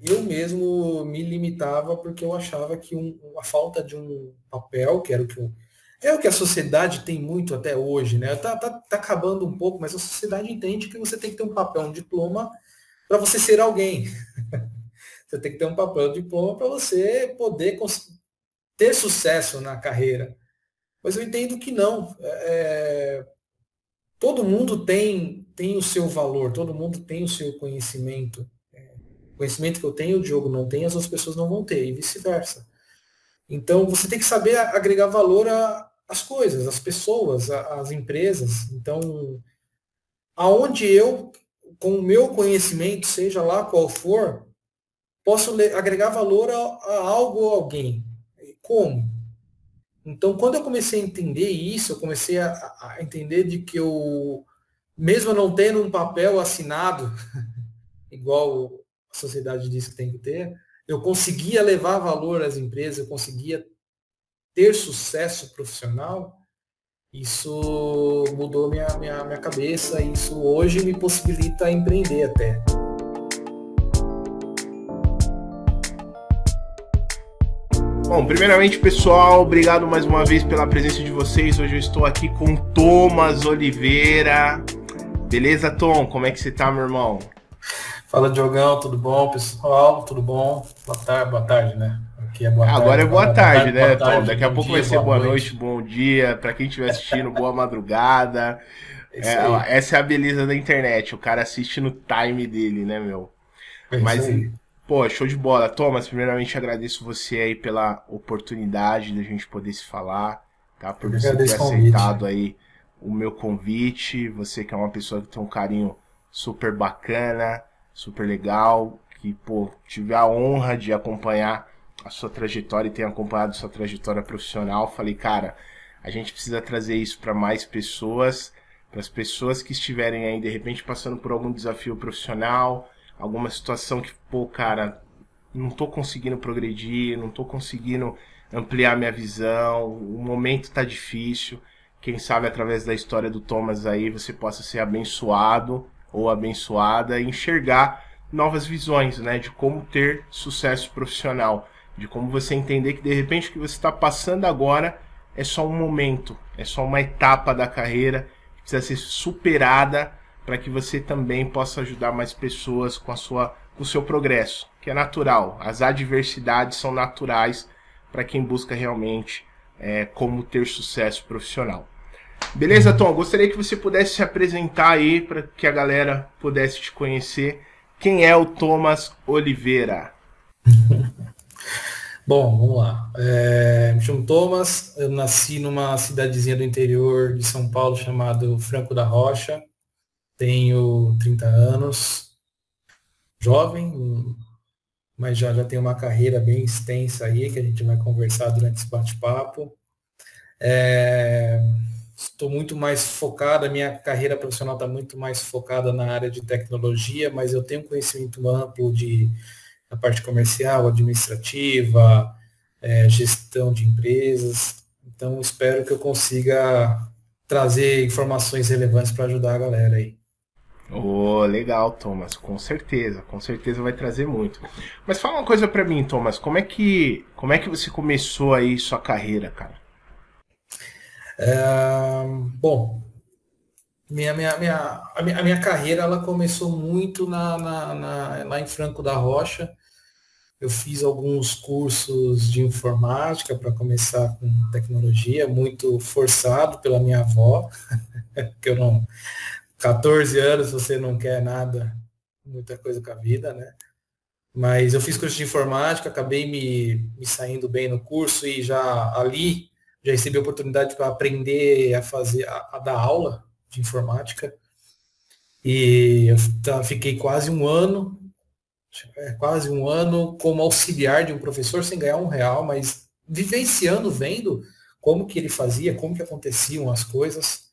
eu mesmo me limitava porque eu achava que um, a falta de um papel, que era o que é o que a sociedade tem muito até hoje, né? Tá, tá, tá acabando um pouco, mas a sociedade entende que você tem que ter um papel, um diploma para você ser alguém. você tem que ter um papel, um diploma para você poder ter sucesso na carreira. Mas eu entendo que não. É, todo mundo tem, tem o seu valor, todo mundo tem o seu conhecimento. Conhecimento que eu tenho, o Diogo não tem, as outras pessoas não vão ter, e vice-versa. Então, você tem que saber agregar valor às coisas, às pessoas, às empresas. Então, aonde eu, com o meu conhecimento, seja lá qual for, posso agregar valor a, a algo ou alguém. Como? Então, quando eu comecei a entender isso, eu comecei a, a entender de que eu, mesmo não tendo um papel assinado, igual a sociedade diz que tem que ter, eu conseguia levar valor às empresas, eu conseguia ter sucesso profissional, isso mudou minha, minha, minha cabeça, isso hoje me possibilita empreender até. Bom, primeiramente, pessoal, obrigado mais uma vez pela presença de vocês. Hoje eu estou aqui com Thomas Oliveira. Beleza, Tom? Como é que você tá, meu irmão? Fala, Diogão, tudo bom, pessoal? Tudo bom? Boa tarde, boa tarde né? Aqui é boa Agora tarde, é boa, boa tarde, tarde, né, Tom? Daqui a pouco dia, vai ser boa, noite. noite, bom dia. Para quem estiver assistindo, boa madrugada. É, essa é a beleza da internet. O cara assiste no time dele, né, meu? É Mas Pô, show de bola. Thomas, primeiramente agradeço você aí pela oportunidade da gente poder se falar, tá? Por você ter aceitado aí o meu convite. Você que é uma pessoa que tem um carinho super bacana, super legal, que, pô, tive a honra de acompanhar a sua trajetória e ter acompanhado a sua trajetória profissional. Falei, cara, a gente precisa trazer isso para mais pessoas, para as pessoas que estiverem aí de repente passando por algum desafio profissional, alguma situação que, pô, cara, não tô conseguindo progredir, não tô conseguindo ampliar minha visão, o momento tá difícil. Quem sabe através da história do Thomas aí você possa ser abençoado ou abençoada enxergar novas visões, né, de como ter sucesso profissional, de como você entender que de repente o que você está passando agora é só um momento, é só uma etapa da carreira que precisa ser superada para que você também possa ajudar mais pessoas com a sua com o seu progresso, que é natural. As adversidades são naturais para quem busca realmente é, como ter sucesso profissional. Beleza, Tom? Gostaria que você pudesse se apresentar aí para que a galera pudesse te conhecer. Quem é o Thomas Oliveira? Bom, vamos lá. É, me chamo Thomas, eu nasci numa cidadezinha do interior de São Paulo chamado Franco da Rocha tenho 30 anos, jovem, mas já, já tenho uma carreira bem extensa aí, que a gente vai conversar durante esse bate-papo. É, estou muito mais focada, a minha carreira profissional está muito mais focada na área de tecnologia, mas eu tenho conhecimento amplo de a parte comercial, administrativa, é, gestão de empresas. Então, espero que eu consiga trazer informações relevantes para ajudar a galera aí. Oh, legal, Thomas, com certeza, com certeza vai trazer muito. Mas fala uma coisa para mim, Thomas, como é que como é que você começou aí sua carreira, cara? É, bom, minha, minha, minha, a minha, a minha carreira ela começou muito na, na, na, lá em Franco da Rocha. Eu fiz alguns cursos de informática para começar com tecnologia, muito forçado pela minha avó, que eu não 14 anos você não quer nada, muita coisa com a vida, né? Mas eu fiz curso de informática, acabei me, me saindo bem no curso e já ali já recebi oportunidade para aprender a fazer, a, a, dar aula de informática. E eu fiquei quase um ano, é, quase um ano como auxiliar de um professor sem ganhar um real, mas vivenciando, vendo como que ele fazia, como que aconteciam as coisas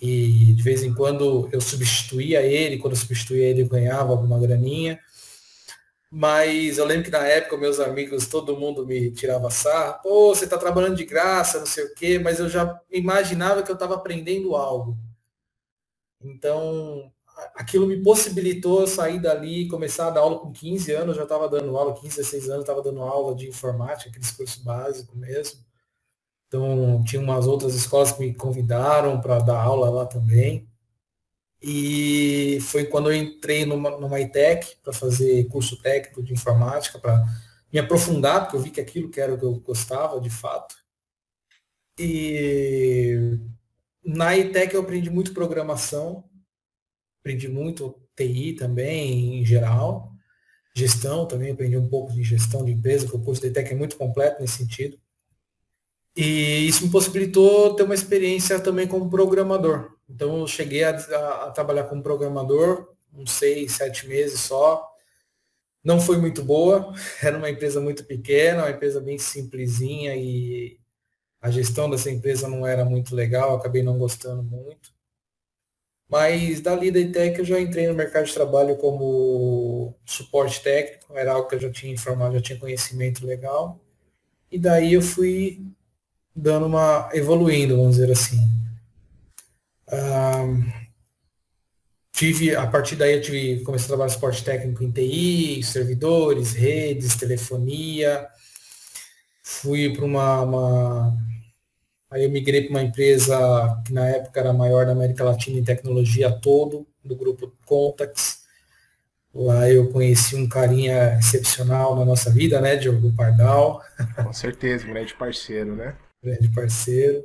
e de vez em quando eu substituía ele, quando eu substituía ele eu ganhava alguma graninha. Mas eu lembro que na época meus amigos, todo mundo me tirava sarro, pô, você está trabalhando de graça, não sei o quê, mas eu já imaginava que eu estava aprendendo algo. Então, aquilo me possibilitou sair dali, começar a dar aula com 15 anos, já estava dando aula, 15, 16 anos, estava dando aula de informática, aqueles cursos básicos mesmo. Então, tinha umas outras escolas que me convidaram para dar aula lá também. E foi quando eu entrei numa, numa ITEC para fazer curso técnico de informática, para me aprofundar, porque eu vi que aquilo que era o que eu gostava de fato. E na ITEC eu aprendi muito programação, aprendi muito TI também, em geral. Gestão também, aprendi um pouco de gestão de empresa, porque o curso da ITEC é muito completo nesse sentido. E isso me possibilitou ter uma experiência também como programador. Então eu cheguei a, a, a trabalhar como programador, uns seis, sete meses só. Não foi muito boa, era uma empresa muito pequena, uma empresa bem simplesinha e a gestão dessa empresa não era muito legal, acabei não gostando muito. Mas da ITEC eu já entrei no mercado de trabalho como suporte técnico, era algo que eu já tinha informado, já tinha conhecimento legal. E daí eu fui dando uma evoluindo, vamos dizer assim. Tive, a partir daí eu tive, comecei a trabalhar suporte técnico em TI, servidores, redes, telefonia. Fui para uma, uma, Aí eu migrei para uma empresa que na época era a maior da América Latina em tecnologia todo, do grupo Contax. Lá eu conheci um carinha excepcional na nossa vida, né, Diogo Pardal. Com certeza, grande parceiro, né? Grande parceiro.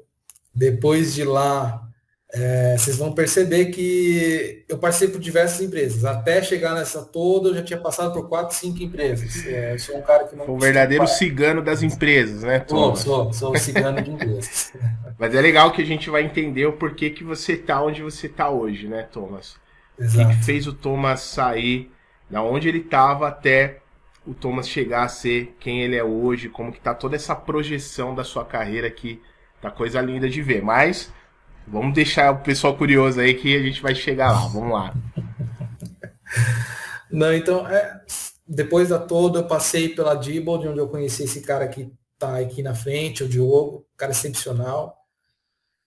Depois de lá, é, vocês vão perceber que eu passei por diversas empresas. Até chegar nessa toda, eu já tinha passado por quatro, cinco empresas. É, sou um cara que não. O verdadeiro cigano das empresas, né? Sou, sou, sou um cigano de empresas. Mas é legal que a gente vai entender o porquê que você tá onde você tá hoje, né, Thomas? Exato. O que, que fez o Thomas sair da onde ele estava até o Thomas chegar a ser quem ele é hoje, como que tá toda essa projeção da sua carreira que tá coisa linda de ver. Mas Vamos deixar o pessoal curioso aí que a gente vai chegar lá. Vamos lá. Não, então, é, depois da toda, eu passei pela Dibold, onde eu conheci esse cara que tá aqui na frente, o Diogo, cara excepcional.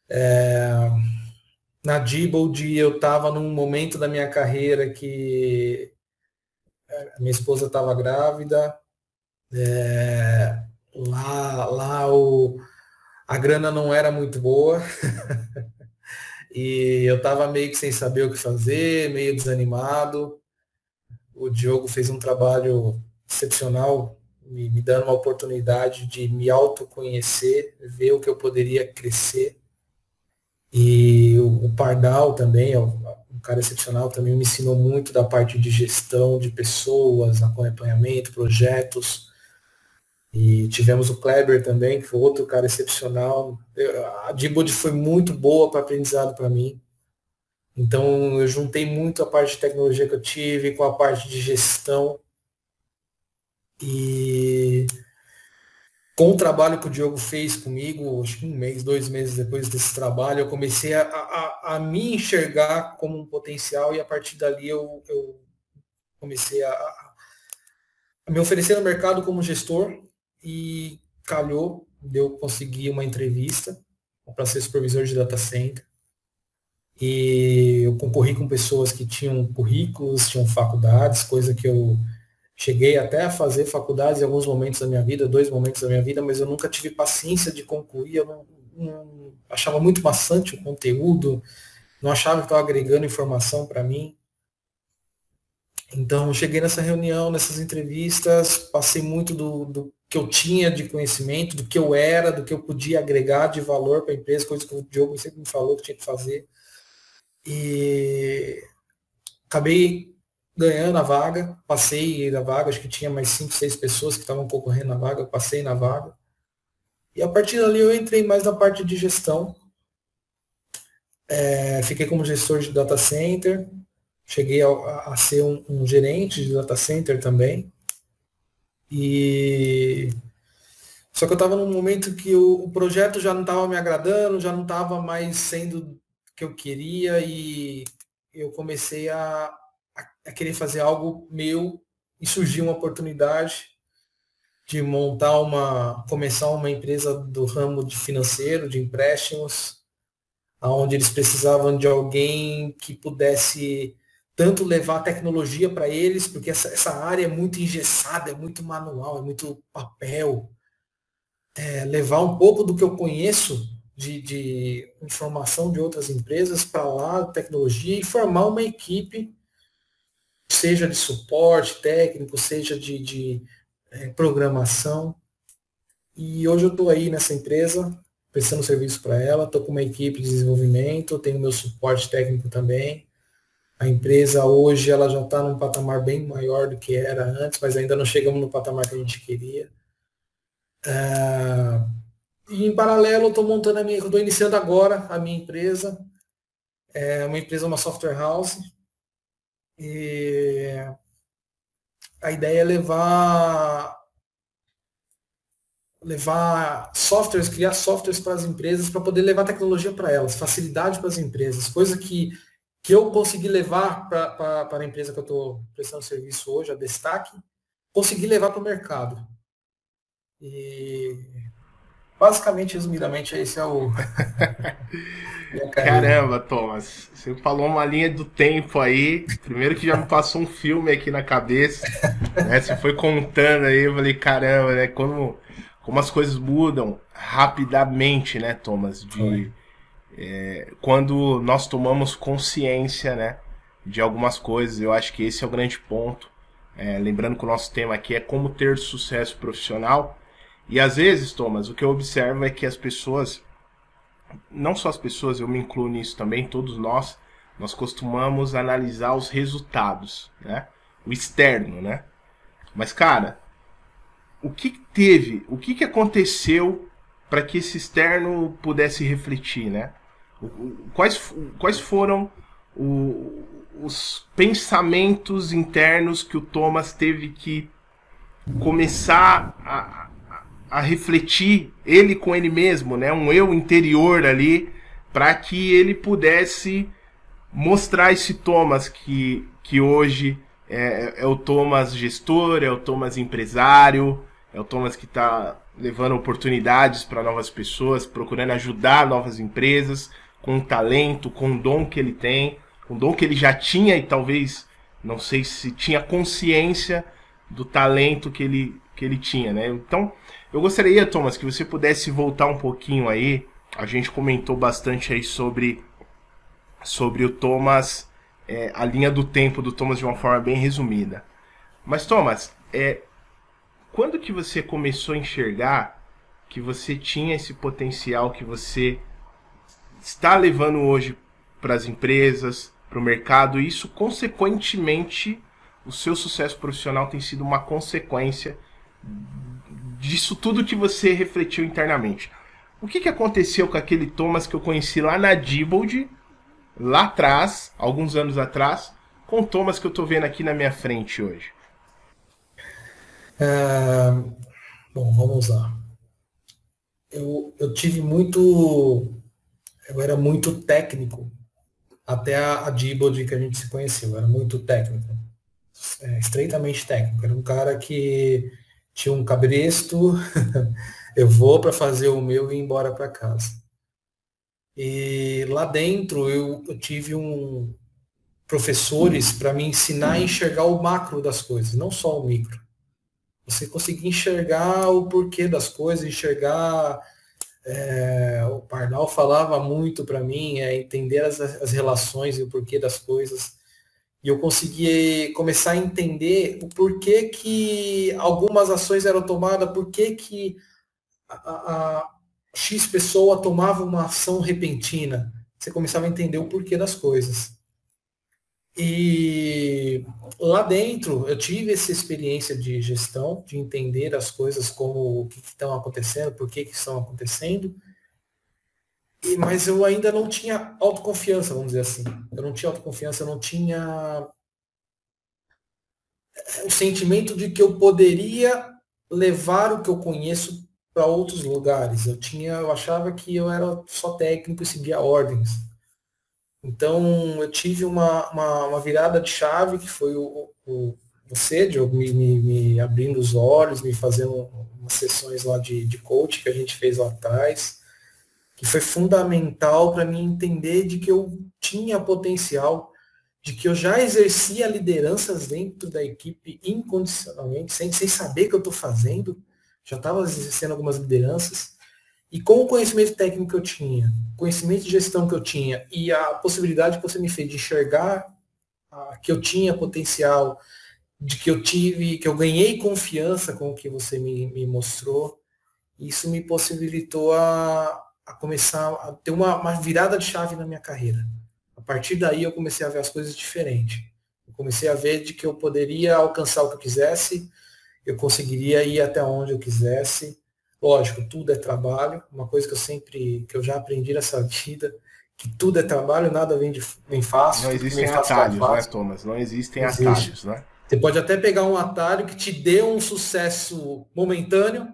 É, na Dibold, eu estava num momento da minha carreira que é, minha esposa estava grávida. É, lá, lá o a grana não era muito boa. e eu estava meio que sem saber o que fazer, meio desanimado. O Diogo fez um trabalho excepcional, me, me dando uma oportunidade de me autoconhecer, ver o que eu poderia crescer. E o, o Pardal também, é um cara excepcional, também me ensinou muito da parte de gestão de pessoas, acompanhamento, projetos. E tivemos o Kleber também, que foi outro cara excepcional. A Dibod foi muito boa para aprendizado para mim. Então eu juntei muito a parte de tecnologia que eu tive com a parte de gestão. E com o trabalho que o Diogo fez comigo, acho que um mês, dois meses depois desse trabalho, eu comecei a, a, a me enxergar como um potencial e a partir dali eu, eu comecei a, a me oferecer no mercado como gestor e calhou de eu conseguir uma entrevista para ser supervisor de data center. E eu concorri com pessoas que tinham currículos, tinham faculdades, coisa que eu cheguei até a fazer faculdades em alguns momentos da minha vida, dois momentos da minha vida, mas eu nunca tive paciência de concluir, eu não, não achava muito maçante o conteúdo, não achava que estava agregando informação para mim. Então, cheguei nessa reunião, nessas entrevistas, passei muito do, do que eu tinha de conhecimento, do que eu era, do que eu podia agregar de valor para a empresa, coisa que o Diogo sempre me falou que tinha que fazer. E acabei ganhando a vaga, passei na vaga, acho que tinha mais cinco, seis pessoas que estavam concorrendo na vaga, passei na vaga. E a partir dali eu entrei mais na parte de gestão. É, fiquei como gestor de data center, cheguei a, a ser um, um gerente de data center também. E só que eu estava num momento que o, o projeto já não estava me agradando, já não estava mais sendo o que eu queria e eu comecei a, a, a querer fazer algo meu e surgiu uma oportunidade de montar uma, começar uma empresa do ramo de financeiro, de empréstimos, onde eles precisavam de alguém que pudesse tanto levar tecnologia para eles, porque essa, essa área é muito engessada, é muito manual, é muito papel. É, levar um pouco do que eu conheço de, de informação de outras empresas para lá, tecnologia, e formar uma equipe, seja de suporte técnico, seja de, de é, programação. E hoje eu estou aí nessa empresa, prestando serviço para ela, estou com uma equipe de desenvolvimento, tenho meu suporte técnico também. A empresa hoje ela já está num patamar bem maior do que era antes, mas ainda não chegamos no patamar que a gente queria. Uh, e em paralelo, estou montando a minha, estou iniciando agora a minha empresa. É uma empresa, uma software house. E a ideia é levar levar softwares, criar softwares para as empresas para poder levar tecnologia para elas, facilidade para as empresas, coisa que, que eu consegui levar para a empresa que eu estou prestando serviço hoje, a Destaque, consegui levar para o mercado. E basicamente, resumidamente, esse é o. Caramba, Thomas, você falou uma linha do tempo aí. Primeiro que já me passou um filme aqui na cabeça. Né? Você foi contando aí, eu falei, caramba, né? Como, como as coisas mudam rapidamente, né, Thomas? De, é, quando nós tomamos consciência, né? De algumas coisas, eu acho que esse é o grande ponto. É, lembrando que o nosso tema aqui é como ter sucesso profissional. E às vezes, Thomas, o que eu observo é que as pessoas, não só as pessoas, eu me incluo nisso também, todos nós, nós costumamos analisar os resultados, né? O externo, né? Mas, cara, o que teve, o que, aconteceu para que esse externo pudesse refletir, né? Quais, quais foram o, os pensamentos internos que o Thomas teve que começar a, a refletir ele com ele mesmo, né? Um eu interior ali, para que ele pudesse mostrar esse Thomas que, que hoje é, é, o Thomas gestor, é o Thomas empresário, é o Thomas que está levando oportunidades para novas pessoas, procurando ajudar novas empresas com o talento, com o dom que ele tem, com o dom que ele já tinha e talvez não sei se tinha consciência do talento que ele, que ele tinha, né? Então, eu gostaria, Thomas, que você pudesse voltar um pouquinho aí. A gente comentou bastante aí sobre, sobre o Thomas, é, a linha do tempo do Thomas de uma forma bem resumida. Mas, Thomas, é, quando que você começou a enxergar que você tinha esse potencial que você está levando hoje para as empresas, para o mercado, e isso, consequentemente, o seu sucesso profissional tem sido uma consequência disso tudo que você refletiu internamente. O que, que aconteceu com aquele Thomas que eu conheci lá na Dibold, lá atrás, alguns anos atrás, com o Thomas que eu estou vendo aqui na minha frente hoje? É... Bom, vamos lá. Eu, eu tive muito. Eu era muito técnico até a, a que a gente se conheceu. Eu era muito técnico. É, estreitamente técnico. Era um cara que tinha um cabresto, eu vou para fazer o meu e ir embora para casa. E lá dentro eu, eu tive um professores para me ensinar a enxergar o macro das coisas, não só o micro. Você conseguir enxergar o porquê das coisas, enxergar. É, o Parnal falava muito para mim, é entender as, as relações e o porquê das coisas e eu consegui começar a entender o porquê que algumas ações eram tomadas, por que a, a, X pessoa tomava uma ação repentina. Você começava a entender o porquê das coisas. E lá dentro eu tive essa experiência de gestão, de entender as coisas como o que estão acontecendo, por que, que estão acontecendo. E, mas eu ainda não tinha autoconfiança, vamos dizer assim. Eu não tinha autoconfiança, eu não tinha o sentimento de que eu poderia levar o que eu conheço para outros lugares. Eu tinha, eu achava que eu era só técnico e seguia ordens. Então eu tive uma, uma, uma virada de chave que foi o, o você, Diogo, me, me, me, abrindo os olhos, me fazendo umas sessões lá de, de coach que a gente fez lá atrás que foi fundamental para mim entender de que eu tinha potencial de que eu já exercia lideranças dentro da equipe incondicionalmente, sem, sem saber o que eu estou fazendo, já estava exercendo algumas lideranças, e com o conhecimento técnico que eu tinha, conhecimento de gestão que eu tinha, e a possibilidade que você me fez de enxergar ah, que eu tinha potencial, de que eu tive, que eu ganhei confiança com o que você me, me mostrou, isso me possibilitou a, a começar a ter uma, uma virada de chave na minha carreira. A partir daí eu comecei a ver as coisas diferente. Eu comecei a ver de que eu poderia alcançar o que eu quisesse, eu conseguiria ir até onde eu quisesse. Lógico, tudo é trabalho, uma coisa que eu sempre, que eu já aprendi nessa vida, que tudo é trabalho, nada vem, de, vem fácil. Não existem atalhos, né, Thomas? Não existem Existe. atalhos, né? Você pode até pegar um atalho que te dê um sucesso momentâneo,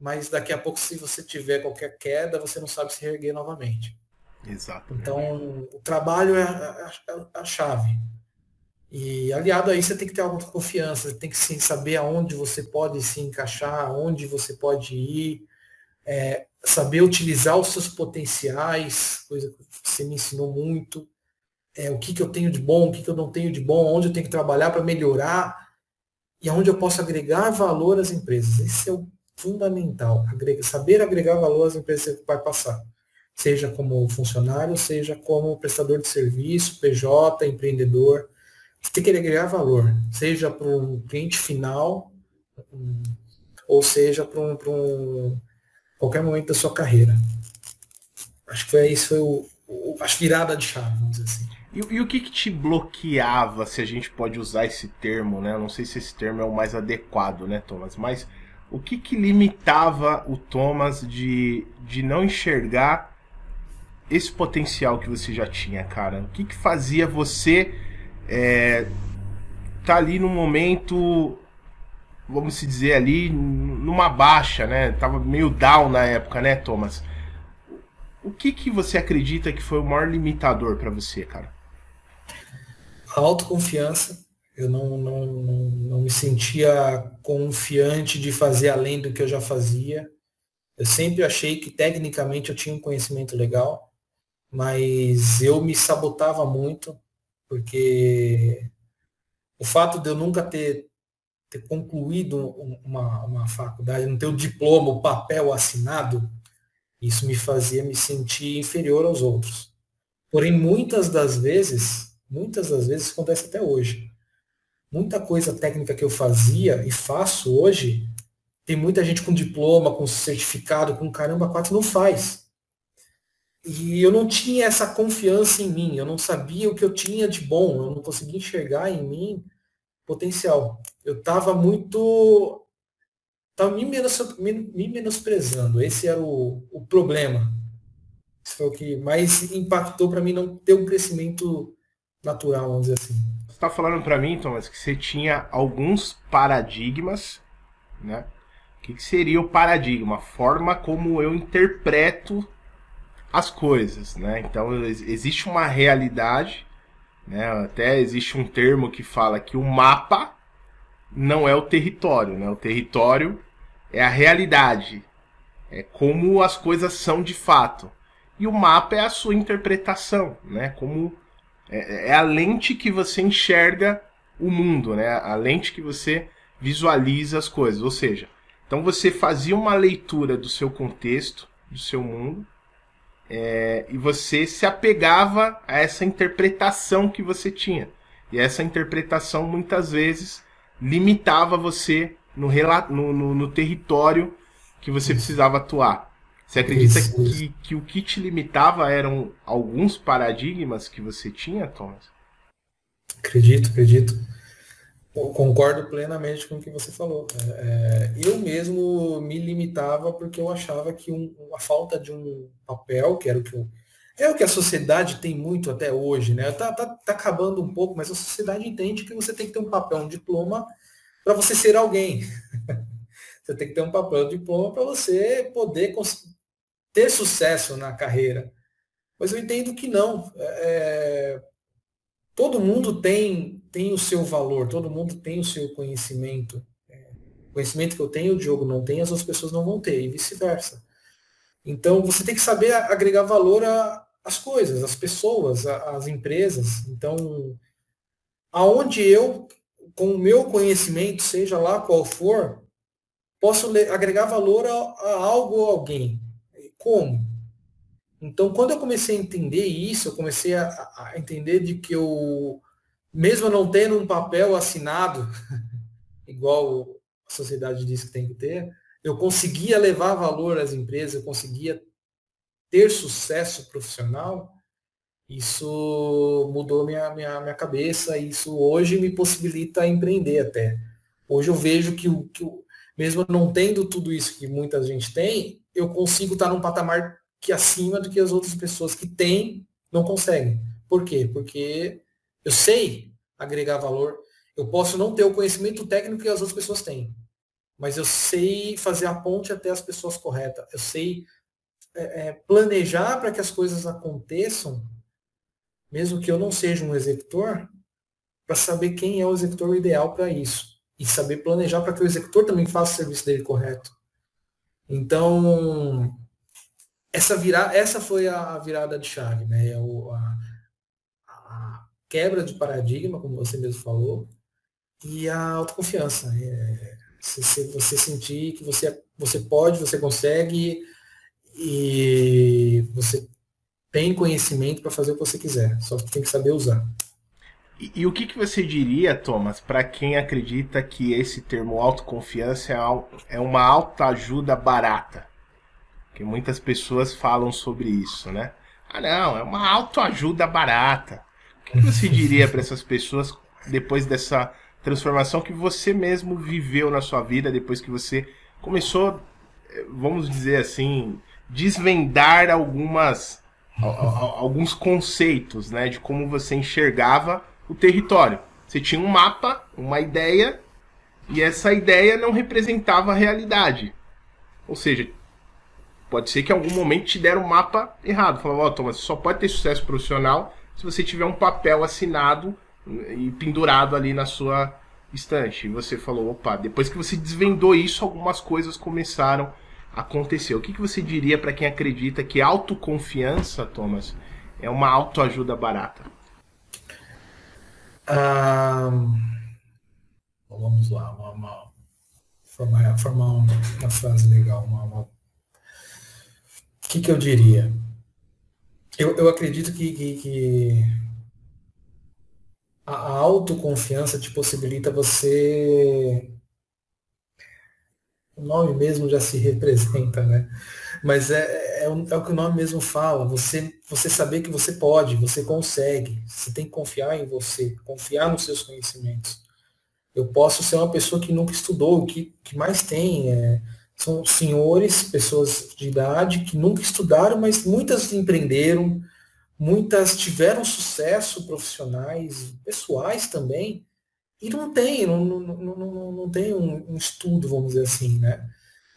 mas daqui a pouco, se você tiver qualquer queda, você não sabe se erguer novamente. Exato. Então, o trabalho é a, a, a, chave. E aliado a isso, você tem que ter alguma confiança, você tem que sim, saber aonde você pode se encaixar, aonde você pode ir, é, saber utilizar os seus potenciais, coisa que você me ensinou muito, é, o que, que eu tenho de bom, o que, que eu não tenho de bom, onde eu tenho que trabalhar para melhorar e aonde eu posso agregar valor às empresas. Esse é o fundamental, agrega, saber agregar valor às empresas que vai passar, seja como funcionário, seja como prestador de serviço, PJ, empreendedor. Você tem que agregar valor, seja para um cliente final, ou seja para um, um, qualquer momento da sua carreira. Acho que foi isso, foi o, o, a virada de chave, vamos dizer assim. E, e, o que, que, te bloqueava, se a gente pode usar esse termo, né? Eu não sei se esse termo é o mais adequado, né, Thomas? Mas o que, que limitava o Thomas de, de não enxergar esse potencial que você já tinha, cara? O que, que fazia você é, tá ali no momento, vamos se dizer ali, numa baixa, né? Tava meio down na época, né, Thomas? O que que você acredita que foi o maior limitador para você, cara? A autoconfiança eu não, não, não, não me sentia confiante de fazer além do que eu já fazia. Eu sempre achei que tecnicamente eu tinha um conhecimento legal, mas eu me sabotava muito, porque o fato de eu nunca ter, ter concluído uma, uma faculdade, não ter o diploma, o papel assinado, isso me fazia me sentir inferior aos outros. Porém, muitas das vezes, muitas das vezes acontece até hoje muita coisa técnica que eu fazia e faço hoje, tem muita gente com diploma, com certificado, com caramba, quatro não faz. E eu não tinha essa confiança em mim, eu não sabia o que eu tinha de bom, eu não conseguia enxergar em mim potencial. Eu estava muito. Estava me, menos, me, me, menosprezando. Esse era o, o problema. Isso foi o que mais impactou para mim não ter um crescimento natural, vamos dizer assim está falando para mim, Thomas, que você tinha alguns paradigmas, né? O que, que seria o paradigma? A forma como eu interpreto as coisas, né? Então existe uma realidade, né? Até existe um termo que fala que o mapa não é o território, né? O território é a realidade, é como as coisas são de fato. E o mapa é a sua interpretação, né? Como é, é a lente que você enxerga o mundo, né? A lente que você visualiza as coisas. Ou seja, então você fazia uma leitura do seu contexto, do seu mundo, é, e você se apegava a essa interpretação que você tinha. E essa interpretação muitas vezes limitava você no, no, no, no território que você precisava atuar. Você acredita isso, que, isso. que o que te limitava eram alguns paradigmas que você tinha, Thomas? Acredito, acredito. Eu concordo plenamente com o que você falou. É, é, eu mesmo me limitava porque eu achava que um, a falta de um papel, que era o que eu, é o que a sociedade tem muito até hoje, né? Tá, tá, tá acabando um pouco, mas a sociedade entende que você tem que ter um papel, um diploma para você ser alguém. você tem que ter um papel, um diploma para você poder ter sucesso na carreira. Mas eu entendo que não. É, é, todo mundo tem, tem o seu valor, todo mundo tem o seu conhecimento. É, conhecimento que eu tenho, o Diogo não tem, as outras pessoas não vão ter, e vice-versa. Então você tem que saber agregar valor as coisas, as pessoas, as empresas. Então, aonde eu, com o meu conhecimento, seja lá qual for, posso agregar valor a, a algo ou alguém. Como? Então, quando eu comecei a entender isso, eu comecei a, a entender de que eu, mesmo não tendo um papel assinado, igual a sociedade diz que tem que ter, eu conseguia levar valor às empresas, eu conseguia ter sucesso profissional, isso mudou minha, minha, minha cabeça, isso hoje me possibilita empreender até. Hoje eu vejo que, o, que o, mesmo não tendo tudo isso que muita gente tem, eu consigo estar num patamar que acima do que as outras pessoas que têm não conseguem. Por quê? Porque eu sei agregar valor. Eu posso não ter o conhecimento técnico que as outras pessoas têm mas eu sei fazer a ponte até as pessoas corretas. Eu sei é, é, planejar para que as coisas aconteçam, mesmo que eu não seja um executor, para saber quem é o executor ideal para isso. E saber planejar para que o executor também faça o serviço dele correto. Então, essa, vira, essa foi a virada de chave, né? É a, quebra de paradigma, como você mesmo falou, e a autoconfiança. É, você, você sentir que você, você pode, você consegue e você tem conhecimento para fazer o que você quiser, só que tem que saber usar. E, e o que, que você diria, Thomas, para quem acredita que esse termo autoconfiança é, é uma autoajuda barata? Que muitas pessoas falam sobre isso, né? Ah, não, é uma autoajuda barata. O que, você diria para essas pessoas depois dessa transformação que você mesmo viveu na sua vida depois que você começou, eh, vamos dizer assim, desvendar algumas alguns conceitos, né, de como você enxergava o território. Você tinha um mapa, uma ideia, e essa ideia não representava a realidade. Ou seja, pode ser que em algum momento te deram um mapa errado. Falava, ó, oh, Thomas, só pode ter sucesso profissional se você tiver um papel assinado e pendurado ali na sua estante. E você falou, opa, depois que você desvendou isso, algumas coisas começaram a acontecer. O que, que você diria para quem acredita que autoconfiança, Thomas, é uma autoajuda barata? vamos lá, uma, uma, formar, formar uma, uma frase legal. Uma, uma... O que, que eu diria? Eu, eu acredito que, que, que a autoconfiança te possibilita você. O nome mesmo já se representa, né? Mas é, é, é, o que o nome mesmo fala. Você, você saber que você pode, você consegue. Você tem que confiar em você, confiar nos seus conhecimentos. Eu posso ser uma pessoa que nunca estudou, o que, que mais tem é, são senhores, pessoas de idade que nunca estudaram, mas muitas empreenderam, muitas tiveram sucesso profissionais, pessoais também, e não tem, não, não, não, não tem um, um, estudo, vamos dizer assim, né?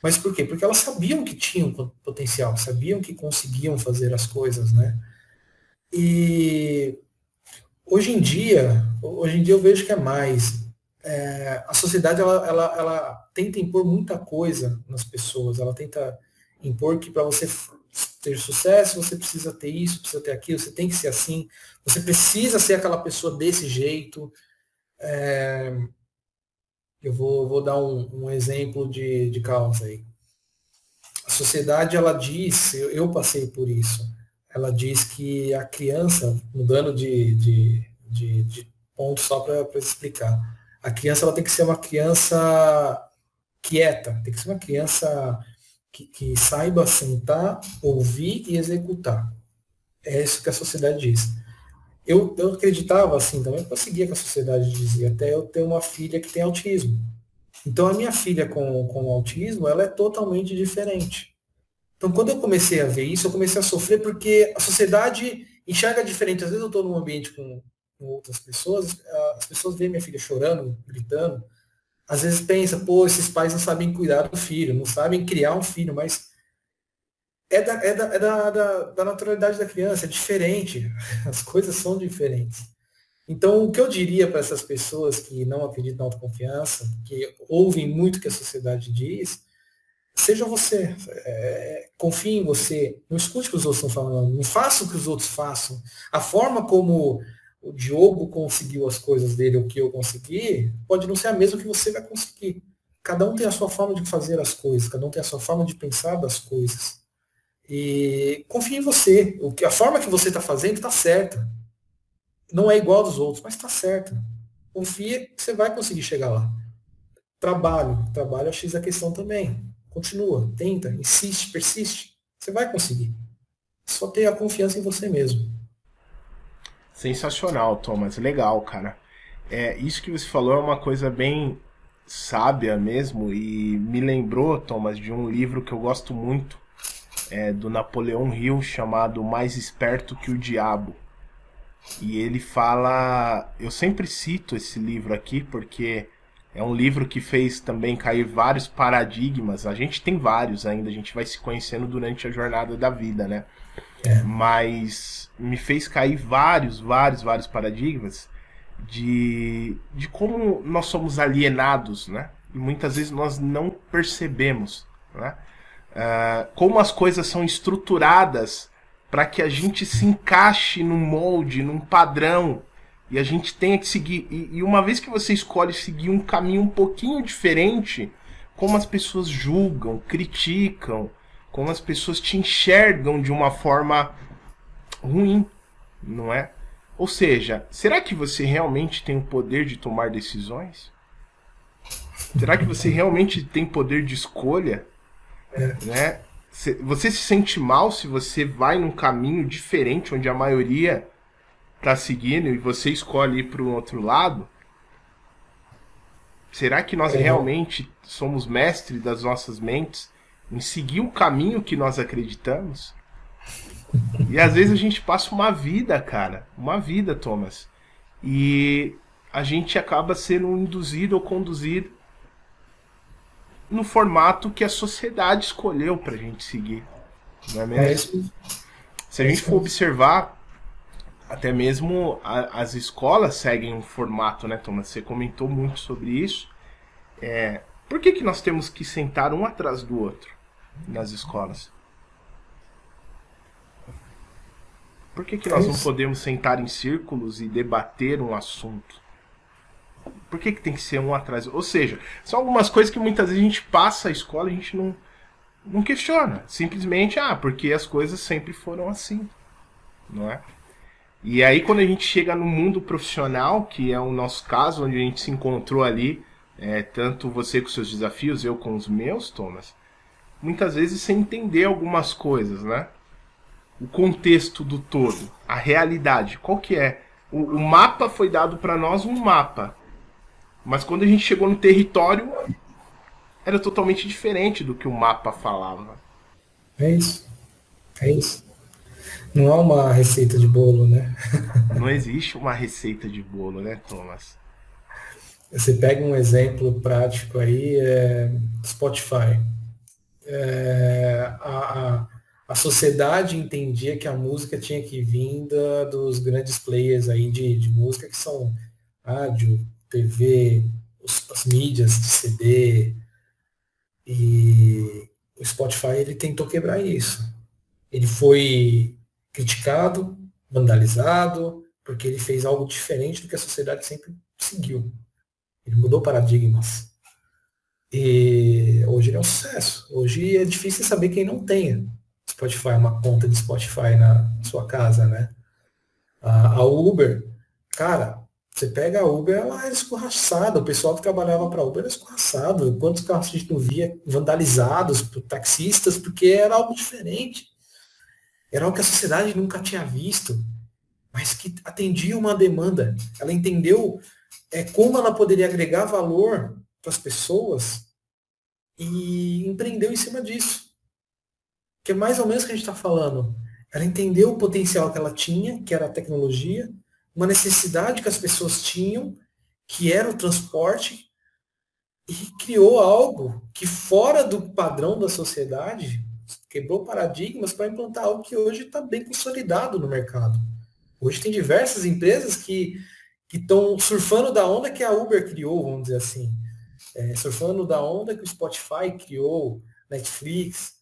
Mas por quê? Porque elas sabiam que tinham potencial, sabiam que conseguiam fazer as coisas, né? E hoje em dia, hoje em dia eu vejo que é mais. É, a sociedade ela, ela, ela tenta impor muita coisa nas pessoas, ela tenta impor que para você ter sucesso, você precisa ter isso, precisa ter aquilo, você tem que ser assim, você precisa ser aquela pessoa desse jeito. É... Eu vou, vou dar um, um, exemplo de, de causa aí. A sociedade, ela diz, eu, eu passei por isso, ela diz que a criança, mudando de, de, de, de ponto só para explicar, a criança ela tem que ser uma criança quieta, tem que ser uma criança que, que saiba sentar, ouvir e executar. É isso que a sociedade diz. Eu, eu acreditava assim também, eu seguia que a sociedade dizia, até eu ter uma filha que tem autismo. Então a minha filha com, com autismo, ela é totalmente diferente. Então quando eu comecei a ver isso, eu comecei a sofrer porque a sociedade enxerga diferente. Às vezes eu estou num ambiente com, com outras pessoas, as pessoas veem minha filha chorando, gritando, às vezes pensa, pô, esses pais não sabem cuidar do filho, não sabem criar um filho, mas é da, é da, é da, da, da naturalidade da criança, é diferente. As coisas são diferentes. Então, o que eu diria para essas pessoas que não acreditam na autoconfiança, que ouvem muito o que a sociedade diz, Seja você, é, confie em você, não escute o que os outros estão falando, não faça o que os outros façam. A forma como o Diogo conseguiu as coisas dele, o que eu consegui, pode não ser a mesma que você vai conseguir. Cada um tem a sua forma de fazer as coisas, cada um tem a sua forma de pensar das coisas. E confie em você. O que, a forma que você está fazendo está certa. Não é igual dos outros, mas está certa. Confia que você vai conseguir chegar lá. Trabalho. Trabalho é X a questão também. Continua, tenta, insiste, persiste. Você vai conseguir. Só ter a confiança em você mesmo. Sensacional, Thomas. Legal, cara. É, isso que você falou é uma coisa bem sábia mesmo e me lembrou, Thomas, de um livro que eu gosto muito, é, do Napoleão Hill, chamado Mais Esperto que o Diabo. E ele fala. Eu sempre cito esse livro aqui porque é um livro que fez também cair vários paradigmas. A gente tem vários ainda, a gente vai se conhecendo durante a jornada da vida, né? É. Mas me fez cair vários, vários, vários paradigmas de, de como nós somos alienados, né? E muitas vezes nós não percebemos, né? Uh, como as coisas são estruturadas para que a gente se encaixe num molde, num padrão, e a gente tenha que seguir. E, e, uma vez que você escolhe seguir um caminho um pouquinho diferente, como as pessoas julgam, criticam, como as pessoas te enxergam de uma forma ruim, não é? Ou seja, será que você realmente tem o poder de tomar decisões? Será que você realmente tem poder de escolha? É. Né? Você se sente mal se você vai num caminho diferente onde a maioria está seguindo e você escolhe ir para o outro lado? Será que nós é. realmente somos mestres das nossas mentes em seguir o caminho que nós acreditamos? E às vezes a gente passa uma vida, cara, uma vida, Thomas, e a gente acaba sendo induzido ou conduzido no formato que a sociedade escolheu para a gente seguir. Não é mesmo? É Se a gente for observar, até mesmo a, as escolas seguem um formato, né, Thomas? Você comentou muito sobre isso. É, por que, que nós temos que sentar um atrás do outro nas escolas? Por que, que nós não podemos sentar em círculos e debater um assunto? Por que, que tem que ser um atrás? Ou seja, são algumas coisas que muitas vezes a gente passa a escola e a gente não, não questiona. Simplesmente, ah, porque as coisas sempre foram assim. Não é? E aí, quando a gente chega no mundo profissional, que é o nosso caso, onde a gente se encontrou ali, é, tanto você com seus desafios, eu com os meus, Thomas, muitas vezes sem entender algumas coisas, né? O contexto do todo, a realidade, qual que é? O, o mapa foi dado para nós um mapa. Mas quando a gente chegou no território, era totalmente diferente do que o mapa falava. É isso. É isso. Não há uma receita de bolo, né? Não existe uma receita de bolo, né, Thomas? Você pega um exemplo prático aí, é Spotify. É, a, a, sociedade entendia que a música tinha que vir da, dos grandes players aí de, de música, que são rádio, TV, os, as mídias de CD. E o Spotify ele tentou quebrar isso. Ele foi criticado, vandalizado, porque ele fez algo diferente do que a sociedade sempre seguiu. Ele mudou paradigmas. E hoje ele é um sucesso. Hoje é difícil saber quem não tenha Spotify, uma conta de Spotify na sua casa, né? A, a Uber, cara, você pega a Uber, ela era escorraçada. O pessoal que trabalhava para a Uber era escorraçado. Quantos carros a gente não via vandalizados por taxistas, porque era algo diferente. Era algo que a sociedade nunca tinha visto, mas que atendia uma demanda. Ela entendeu é, como ela poderia agregar valor as pessoas e empreendeu em cima disso. Que é mais ou menos o que a gente está falando. Ela entendeu o potencial que ela tinha, que era a tecnologia, uma necessidade que as pessoas tinham, que era o transporte, e criou algo que fora do padrão da sociedade, quebrou paradigmas para implantar algo que hoje está bem consolidado no mercado. Hoje tem diversas empresas que estão surfando da onda que a Uber criou, vamos dizer assim. É, surfando da onda que o Spotify criou, Netflix.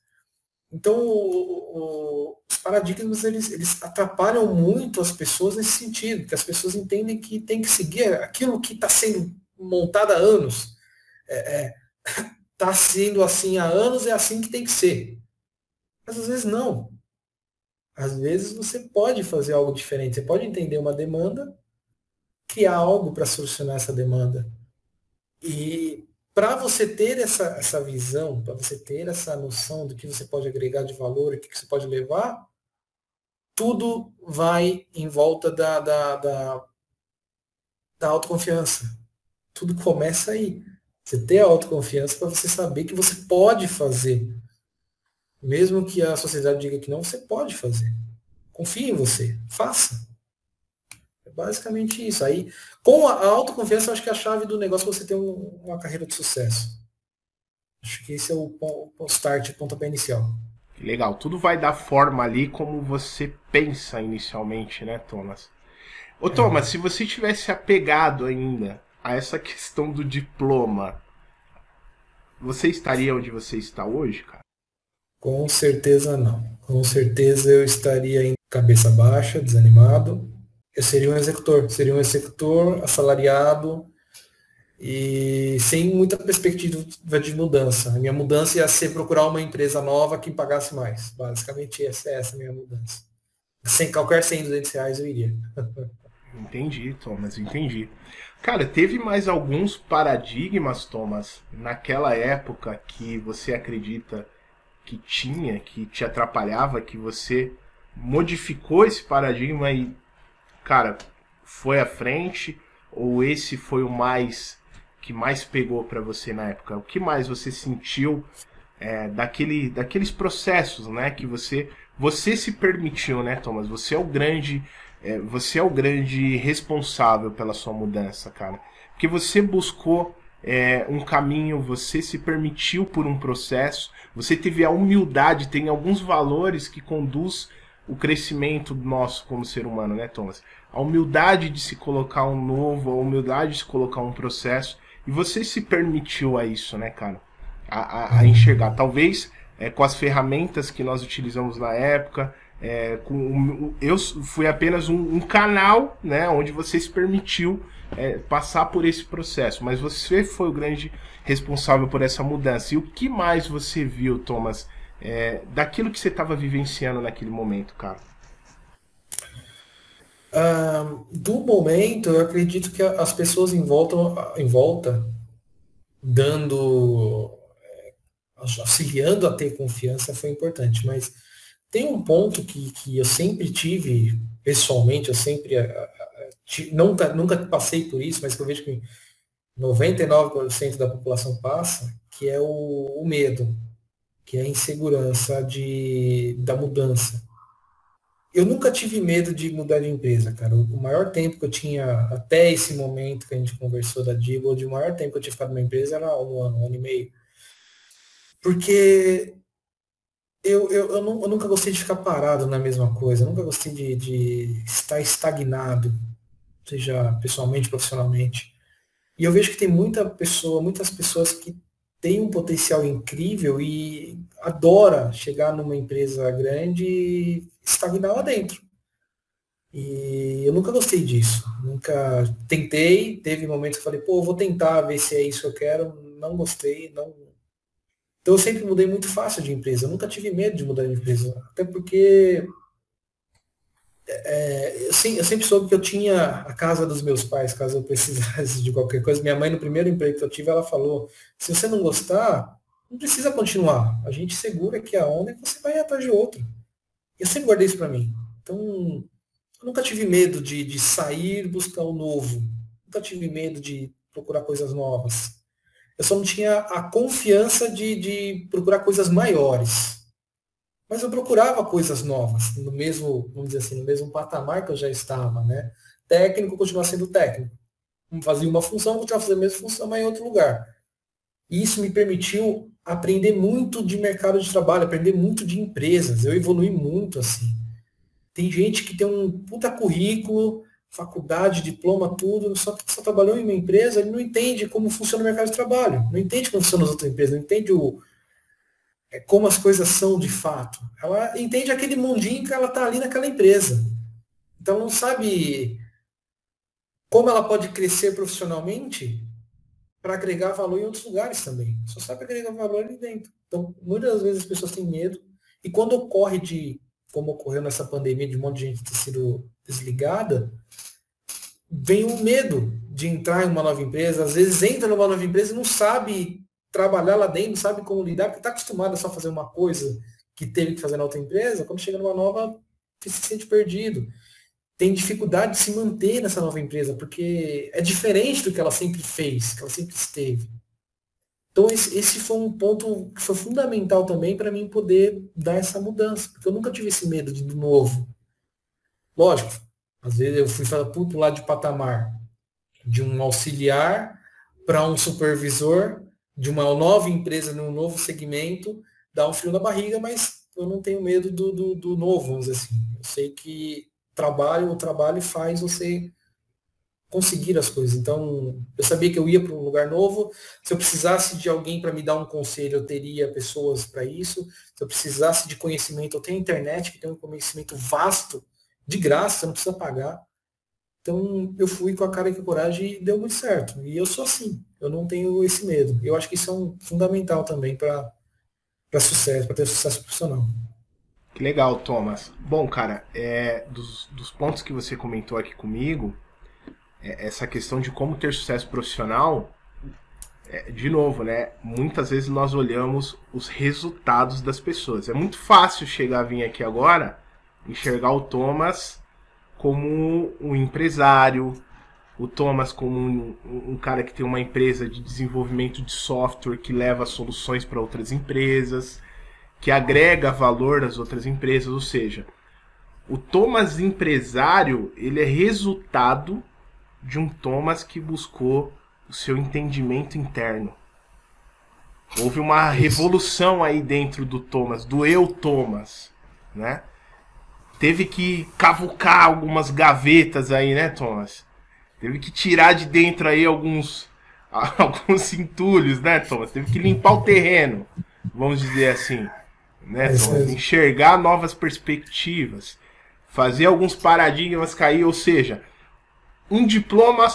Então, o, o, os paradigmas eles, eles atrapalham muito as pessoas nesse sentido, que as pessoas entendem que tem que seguir aquilo que está sendo montado há anos. Está é, é, tá sendo assim há anos, é assim que tem que ser. Mas às vezes não. Às vezes você pode fazer algo diferente. Você pode entender uma demanda, criar algo para solucionar essa demanda. E para você ter essa, essa visão, para você ter essa noção do que você pode agregar de valor o que você pode levar, tudo vai em volta da, da, da, da autoconfiança. Tudo começa aí. Você ter a autoconfiança para você saber que você pode fazer. Mesmo que a sociedade diga que não, você pode fazer. Confie em você. Faça. Basicamente isso. Aí, com a autoconfiança, acho que é a chave do negócio é você ter um, uma carreira de sucesso. Acho que esse é o, o start, o pontapé inicial. Legal. Tudo vai dar forma ali como você pensa inicialmente, né, Thomas? Ô, Thomas, é. se você tivesse apegado ainda a essa questão do diploma, você estaria onde você está hoje, cara? Com certeza não. Com certeza eu estaria em cabeça baixa, desanimado, eu seria um executor, seria um executor assalariado e sem muita perspectiva de mudança. A minha mudança ia ser procurar uma empresa nova que pagasse mais. Basicamente essa é essa minha mudança. Sem qualquer 100, 200 reais eu iria. Entendi, Thomas, entendi. Cara, teve mais alguns paradigmas, Thomas, naquela época que você acredita que tinha, que te atrapalhava, que você modificou esse paradigma e cara, foi à frente ou esse foi o mais que mais pegou para você na época? O que mais você sentiu é, daquele, daqueles processos, né, que você você se permitiu, né, Thomas? Você é o grande é, você é o grande responsável pela sua mudança, cara, porque você buscou é, um caminho, você se permitiu por um processo, você teve a humildade, tem alguns valores que conduz o crescimento nosso como ser humano, né, Thomas? A humildade de se colocar um novo, a humildade de se colocar um processo. E você se permitiu a isso, né, cara? A, a, a enxergar. Talvez é, com as ferramentas que nós utilizamos na época, é, com, eu fui apenas um, um, canal, né, onde você se permitiu é, passar por esse processo. Mas você foi o grande responsável por essa mudança. E o que mais você viu, Thomas, é, daquilo que você estava vivenciando naquele momento, cara? Uh, do momento, eu acredito que as pessoas em volta, em volta dando, é, auxiliando a ter confiança foi importante, mas tem um ponto que, que eu sempre tive, pessoalmente, eu sempre, nunca, nunca passei por isso, mas que eu vejo que 99% da população passa, que é o, o medo que é a insegurança de, da mudança. Eu nunca tive medo de mudar de empresa, cara. O maior tempo que eu tinha, até esse momento que a gente conversou da Digo, o maior tempo que eu tinha ficado numa empresa era um ano, um ano e meio. Porque eu, eu, eu, não, eu nunca gostei de ficar parado na mesma coisa, eu nunca gostei de, de estar estagnado, seja pessoalmente, profissionalmente. E eu vejo que tem muita pessoa, muitas pessoas que tem um potencial incrível e adora chegar numa empresa grande e estagnar lá dentro. E eu nunca gostei disso. Nunca tentei, teve momentos que falei, pô, vou tentar ver se é isso que eu quero. Não gostei, não. Então eu sempre mudei muito fácil de empresa. Eu nunca tive medo de mudar de empresa. Até porque é, eu, sim, eu sempre soube que eu tinha a casa dos meus pais, caso eu precisasse de qualquer coisa. Minha mãe, no primeiro emprego que eu tive, ela falou: se você não gostar, não precisa continuar. A gente segura que a onda e você vai atrás de outro. Eu sempre guardei isso para mim. Então, eu nunca tive medo de, de sair buscar o novo. Nunca tive medo de procurar coisas novas. Eu só não tinha a confiança de, de procurar coisas maiores. Mas eu procurava coisas novas, no mesmo, vamos dizer assim, no mesmo patamar que eu já estava, né? Técnico continua sendo técnico. Fazia uma função, continuava fazendo a mesma função, mas em outro lugar. E isso me permitiu aprender muito de mercado de trabalho, aprender muito de empresas. Eu evolui muito assim. Tem gente que tem um puta currículo, faculdade, diploma, tudo, só só trabalhou em uma empresa, ele não entende como funciona o mercado de trabalho, não entende como funcionam as outras empresas, não entende o, é, como as coisas são de fato. Ela entende aquele mundinho que ela está ali naquela empresa. Então não sabe como ela pode crescer profissionalmente para agregar valor em outros lugares também. Só sabe agregar valor ali dentro. Então, muitas das vezes as pessoas têm medo. E quando ocorre de, como ocorreu nessa pandemia, de um monte de gente ter sido desligada, vem o medo de entrar em uma nova empresa. Às vezes entra numa nova empresa e não sabe trabalhar lá dentro, sabe como lidar, porque está acostumado a só fazer uma coisa que teve que fazer na outra empresa. Quando chega numa nova, se sente perdido tem dificuldade de se manter nessa nova empresa, porque é diferente do que ela sempre fez, que ela sempre esteve. Então esse, foi um ponto que foi fundamental também para mim poder dar essa mudança, porque eu nunca tive esse medo de do novo. Lógico, às vezes eu fui pular de patamar de um auxiliar para um supervisor de uma nova empresa num novo segmento, dá um frio na barriga, mas eu não tenho medo do, do, do novo, vamos dizer assim. Eu sei que trabalho, o trabalho faz você conseguir as coisas. Então, eu sabia que eu ia para um lugar novo. Se eu precisasse de alguém para me dar um conselho, eu teria pessoas para isso. Se eu precisasse de conhecimento, eu tenho internet, que tem um conhecimento vasto, de graça, não precisa pagar. Então, eu fui com a cara e com a coragem e deu muito certo. E eu sou assim, eu não tenho esse medo. Eu acho que isso é um fundamental também para sucesso, para ter sucesso profissional. Que legal, Thomas. Bom, cara, é, dos, dos pontos que você comentou aqui comigo, é, essa questão de como ter sucesso profissional, é, de novo, né? Muitas vezes nós olhamos os resultados das pessoas. É muito fácil chegar a vir aqui agora, enxergar o Thomas como um empresário, o Thomas como um, um cara que tem uma empresa de desenvolvimento de software que leva soluções para outras empresas que agrega valor às outras empresas, ou seja, o Thomas empresário, ele é resultado de um Thomas que buscou o seu entendimento interno. Houve uma revolução aí dentro do Thomas, do eu Thomas, né? Teve que cavucar algumas gavetas aí, né, Thomas? Teve que tirar de dentro aí alguns alguns entulhos, né, Thomas? Teve que limpar o terreno, vamos dizer assim né, é enxergar novas perspectivas, fazer alguns paradigmas cair, ou seja, um diploma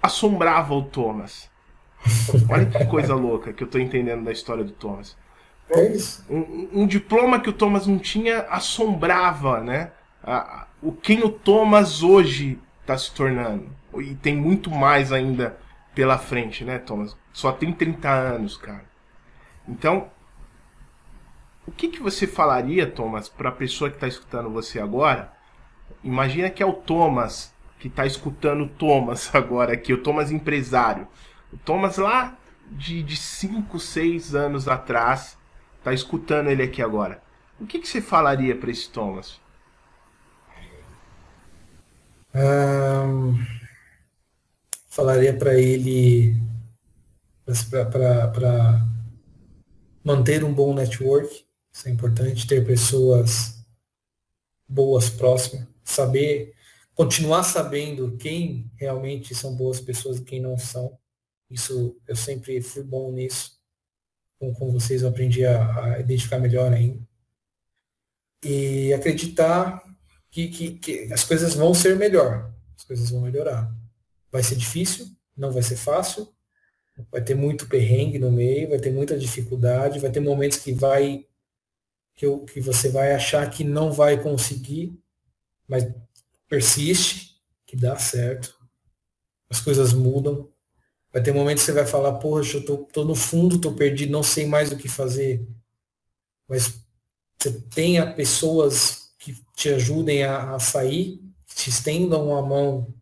assombrava o Thomas. Olha que coisa louca que eu estou entendendo da história do Thomas. É isso. Um, um, diploma que o Thomas não tinha assombrava, né? A, o quem o Thomas hoje está se tornando. E tem muito mais ainda pela frente, né, Thomas? Só tem 30 anos, cara. Então, o que, que você falaria, Thomas, para a pessoa que está escutando você agora? Imagina que é o Thomas que está escutando o Thomas agora aqui, o Thomas empresário. O Thomas lá de 5, 6 anos atrás está escutando ele aqui agora. O que, que você falaria para esse Thomas? Um, falaria para ele para manter um bom network, isso é importante, ter pessoas boas próximas, saber, continuar sabendo quem realmente são boas pessoas e quem não são. Isso eu sempre fui bom nisso. Com, com vocês eu aprendi a, a identificar melhor ainda. E acreditar que, que, que as coisas vão ser melhor, as coisas vão melhorar. Vai ser difícil, não vai ser fácil, vai ter muito perrengue no meio, vai ter muita dificuldade, vai ter momentos que vai que, eu, que você vai achar que não vai conseguir, mas persiste, que dá certo. As coisas mudam. Vai ter momentos que você vai falar, poxa, eu tô, tô no fundo, tô perdido, não sei mais o que fazer. Mas você tenha pessoas que te ajudem a, a sair, te estendam a mão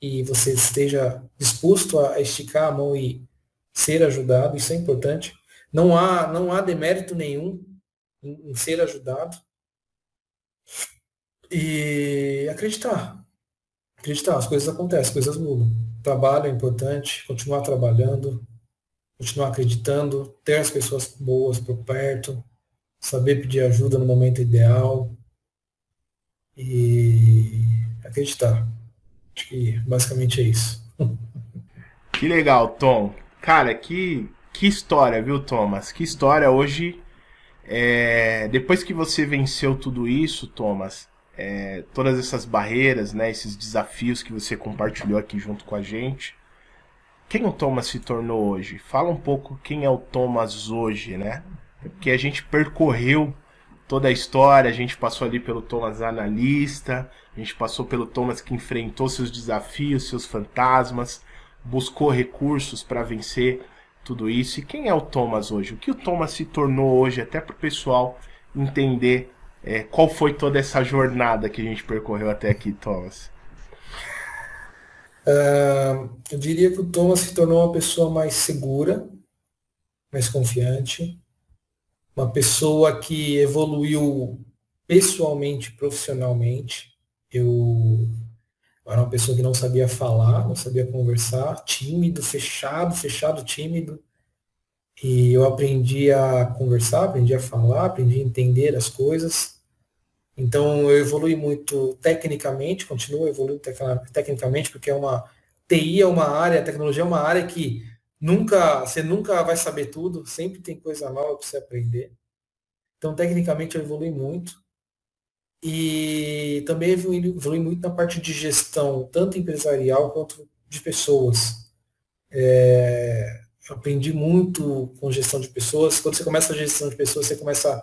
e você esteja disposto a esticar a mão e ser ajudado, isso é importante. Não há, não há demérito nenhum em, em ser ajudado e acreditar. Acreditar, as coisas acontecem, as coisas mudam. Trabalho é importante, continuar trabalhando, continuar acreditando, ter as pessoas boas por perto, saber pedir ajuda no momento ideal e acreditar. Acho que basicamente é isso. Que legal, Tom. Cara, que, que história, viu, Thomas? Que história hoje É, depois que você venceu tudo isso, Thomas, é, todas essas barreiras, né, esses desafios que você compartilhou aqui junto com a gente, quem o Thomas se tornou hoje? Fala um pouco quem é o Thomas hoje, né? Porque a gente percorreu toda a história, a gente passou ali pelo Thomas analista, a gente passou pelo Thomas que enfrentou seus desafios, seus fantasmas, buscou recursos para vencer tudo isso. E quem é o Thomas hoje? O que o Thomas se tornou hoje, até para o pessoal entender é, qual foi toda essa jornada que a gente percorreu até aqui, Thomas? Uh, eu diria que o Thomas se tornou uma pessoa mais segura, mais confiante, uma pessoa que evoluiu pessoalmente, profissionalmente. Eu era uma pessoa que não sabia falar, não sabia conversar, tímido, fechado, fechado, tímido. E eu aprendi a conversar, aprendi a falar, aprendi a entender as coisas. Então eu evolui muito tecnicamente, continuo evoluindo tecnicamente, porque é uma TI é uma área, a tecnologia é uma área que nunca, você nunca vai saber tudo, sempre tem coisa nova para você aprender. Então tecnicamente eu evolui muito. E também evolui, muito na parte de gestão, tanto empresarial quanto de pessoas. É, aprendi muito com gestão de pessoas. Quando você começa a gestão de pessoas, você começa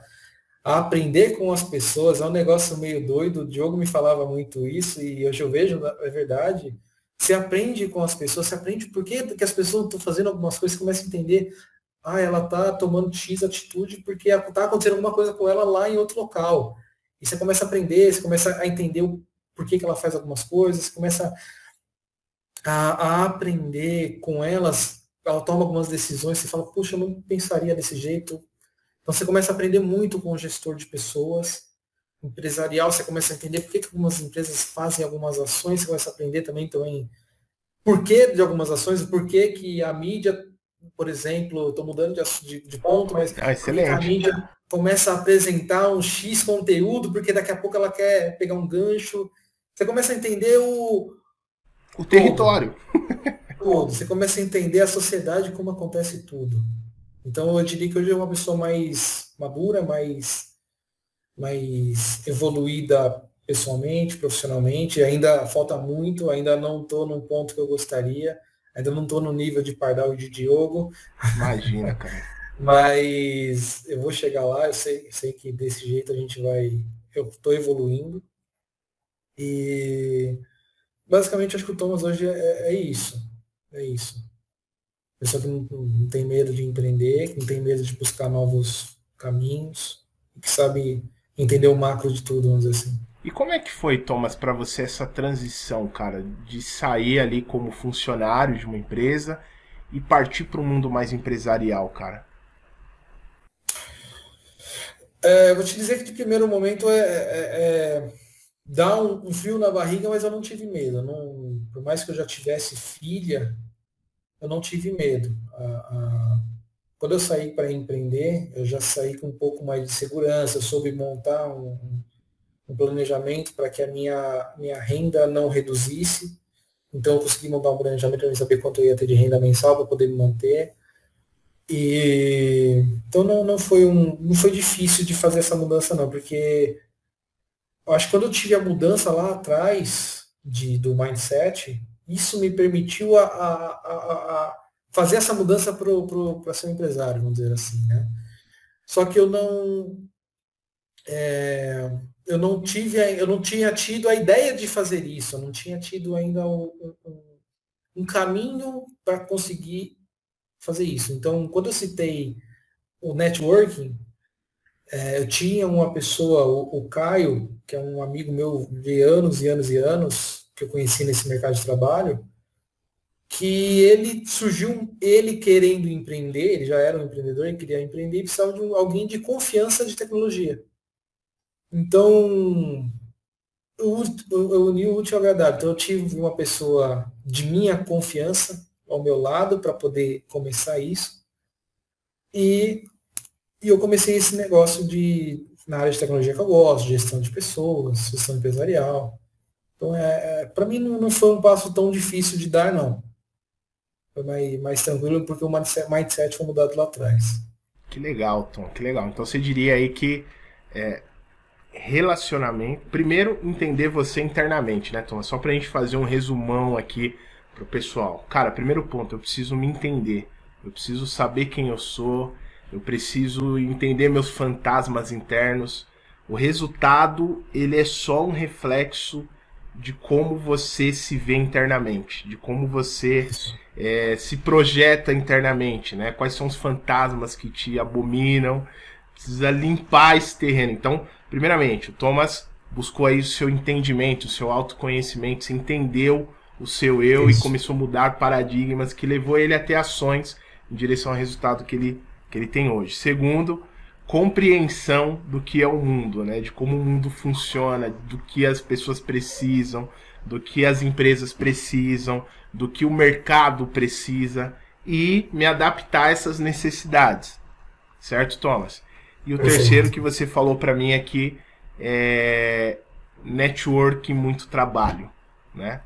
a aprender com as pessoas. É um negócio meio doido. O Diogo me falava muito isso e hoje eu vejo, é verdade. Você aprende com as pessoas, você aprende por que as pessoas estão fazendo algumas coisas, você começa a entender. Ah, ela está tomando X atitude porque está acontecendo alguma coisa com ela lá em outro local. E você começa a aprender, você começa a entender o porquê que ela faz algumas coisas, você começa a, a aprender com elas, ela toma algumas decisões, você fala, puxa, eu não pensaria desse jeito, então você começa a aprender muito com o gestor de pessoas, empresarial, você começa a entender por que, que algumas empresas fazem algumas ações, você começa a aprender também também por que de algumas ações, por que, que a mídia, por exemplo, estou mudando de, de, de, ponto, mas ah, a mídia começa a apresentar um X conteúdo, porque daqui a pouco ela quer pegar um gancho. Você começa a entender o. O território. Todo. Você começa a entender a sociedade, como acontece tudo. Então eu diria que hoje é uma pessoa mais madura, mais, mais evoluída pessoalmente, profissionalmente. Ainda falta muito, ainda não estou num ponto que eu gostaria, ainda não estou no nível de Pardal e de Diogo. Imagina, cara. Mas eu vou chegar lá, eu sei, sei que desse jeito a gente vai. Eu estou evoluindo. E basicamente acho que o Thomas hoje é, é isso. É isso. Pessoa que não, não, tem medo de empreender, que não tem medo de buscar novos caminhos, que sabe entender o macro de tudo, vamos dizer assim. E como é que foi, Thomas, para você essa transição, cara, de sair ali como funcionário de uma empresa e partir para um mundo mais empresarial, cara? É, vou te dizer que de primeiro momento é, é, é dá um, um, frio na barriga, mas eu não tive medo. Não, por mais que eu já tivesse filha, eu não tive medo. A, a, quando eu saí para empreender, eu já saí com um pouco mais de segurança, soube montar um, um planejamento para que a minha, minha renda não reduzisse. Então eu consegui montar um planejamento para saber quanto eu ia ter de renda mensal para poder me manter. E então não, não foi um não foi difícil de fazer essa mudança não, porque eu acho que quando eu tive a mudança lá atrás de, do mindset, isso me permitiu a, a, a, fazer essa mudança para ser um empresário, vamos dizer assim, né? Só que eu não é, eu não tive eu não tinha tido a ideia de fazer isso, eu não tinha tido ainda um, um, um caminho para conseguir fazer isso. Então, quando eu citei o networking, é, eu tinha uma pessoa, o, o Caio, que é um amigo meu de anos e anos e anos, que eu conheci nesse mercado de trabalho, que ele surgiu, ele querendo empreender, ele já era um empreendedor, ele queria empreender e precisava de alguém de confiança de tecnologia. Então, eu, eu uni o útil ao agradável. Então, eu tive uma pessoa de minha confiança ao meu lado para poder começar isso. E, e eu comecei esse negócio de na área de tecnologia que eu gosto, gestão de pessoas, gestão empresarial. Então, é, é para mim, não, não, foi um passo tão difícil de dar, não. Foi mais, mais tranquilo, porque o mindset foi mudado lá atrás. Que legal, Tom, que legal. Então você diria aí que é, relacionamento. Primeiro, entender você internamente, né, Tom? Só pra gente fazer um resumão aqui pro pessoal. Cara, primeiro ponto, eu preciso me entender. Eu preciso saber quem eu sou. Eu preciso entender meus fantasmas internos. O resultado, ele é só um reflexo de como você se vê internamente, de como você é, se projeta internamente, né? Quais são os fantasmas que te abominam. Precisa limpar esse terreno. Então, primeiramente, o Thomas buscou aí o seu entendimento, o seu autoconhecimento, se entendeu o seu eu Isso. e começou a mudar paradigmas que levou ele a ter ações em direção ao resultado que ele, que ele tem hoje. Segundo, compreensão do que é o mundo, né? De como o mundo funciona, do que as pessoas precisam, do que as empresas precisam, do que o mercado precisa e me adaptar a essas necessidades. Certo, Thomas? E o terceiro que você falou para mim aqui é network e muito trabalho, né?